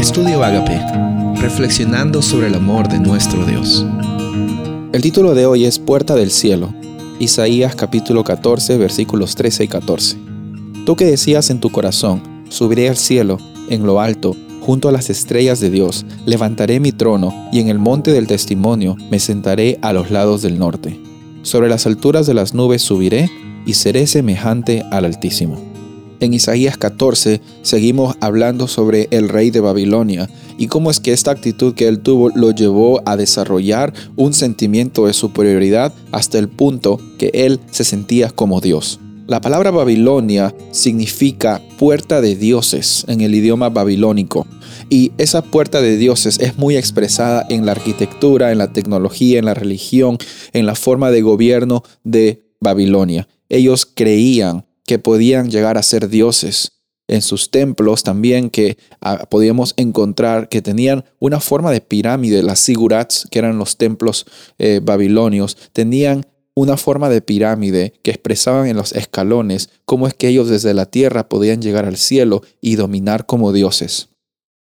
Estudio Agape, reflexionando sobre el amor de nuestro Dios. El título de hoy es Puerta del Cielo, Isaías capítulo 14 versículos 13 y 14. Tú que decías en tu corazón, subiré al cielo, en lo alto, junto a las estrellas de Dios, levantaré mi trono y en el monte del testimonio me sentaré a los lados del norte. Sobre las alturas de las nubes subiré y seré semejante al Altísimo. En Isaías 14 seguimos hablando sobre el rey de Babilonia y cómo es que esta actitud que él tuvo lo llevó a desarrollar un sentimiento de superioridad hasta el punto que él se sentía como Dios. La palabra Babilonia significa puerta de dioses en el idioma babilónico. Y esa puerta de dioses es muy expresada en la arquitectura, en la tecnología, en la religión, en la forma de gobierno de Babilonia. Ellos creían que podían llegar a ser dioses. En sus templos también que ah, podíamos encontrar que tenían una forma de pirámide, las sigurats, que eran los templos eh, babilonios, tenían una forma de pirámide que expresaban en los escalones cómo es que ellos desde la tierra podían llegar al cielo y dominar como dioses.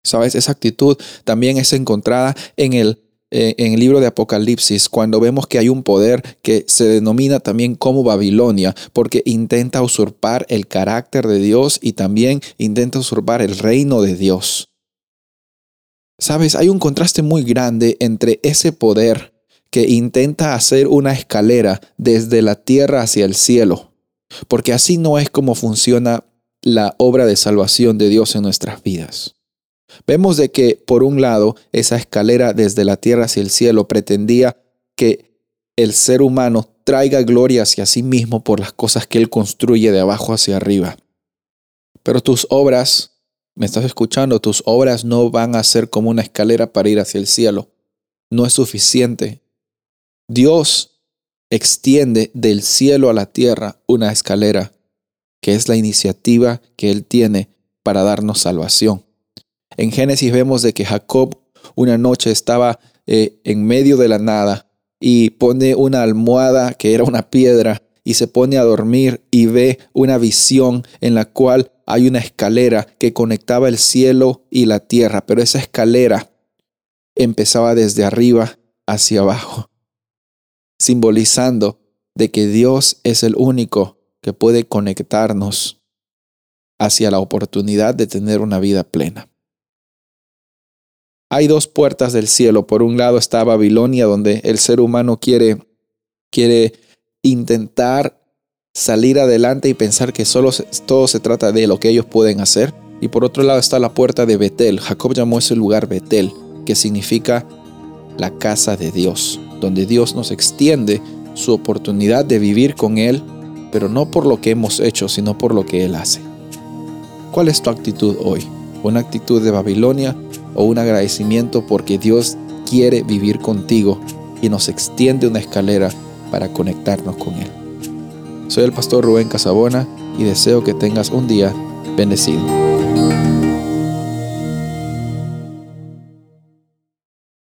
Sabes, esa actitud también es encontrada en el en el libro de Apocalipsis cuando vemos que hay un poder que se denomina también como Babilonia, porque intenta usurpar el carácter de Dios y también intenta usurpar el reino de Dios. Sabes, hay un contraste muy grande entre ese poder que intenta hacer una escalera desde la tierra hacia el cielo, porque así no es como funciona la obra de salvación de Dios en nuestras vidas. Vemos de que, por un lado, esa escalera desde la tierra hacia el cielo pretendía que el ser humano traiga gloria hacia sí mismo por las cosas que él construye de abajo hacia arriba. Pero tus obras, me estás escuchando, tus obras no van a ser como una escalera para ir hacia el cielo. No es suficiente. Dios extiende del cielo a la tierra una escalera, que es la iniciativa que Él tiene para darnos salvación. En Génesis vemos de que Jacob una noche estaba eh, en medio de la nada y pone una almohada que era una piedra y se pone a dormir y ve una visión en la cual hay una escalera que conectaba el cielo y la tierra, pero esa escalera empezaba desde arriba hacia abajo, simbolizando de que Dios es el único que puede conectarnos hacia la oportunidad de tener una vida plena. Hay dos puertas del cielo. Por un lado está Babilonia, donde el ser humano quiere, quiere intentar salir adelante y pensar que solo todo se trata de lo que ellos pueden hacer. Y por otro lado está la puerta de Betel. Jacob llamó ese lugar Betel, que significa la casa de Dios, donde Dios nos extiende su oportunidad de vivir con Él, pero no por lo que hemos hecho, sino por lo que Él hace. ¿Cuál es tu actitud hoy? ¿Una actitud de Babilonia o un agradecimiento porque Dios quiere vivir contigo y nos extiende una escalera para conectarnos con Él. Soy el pastor Rubén Casabona y deseo que tengas un día bendecido.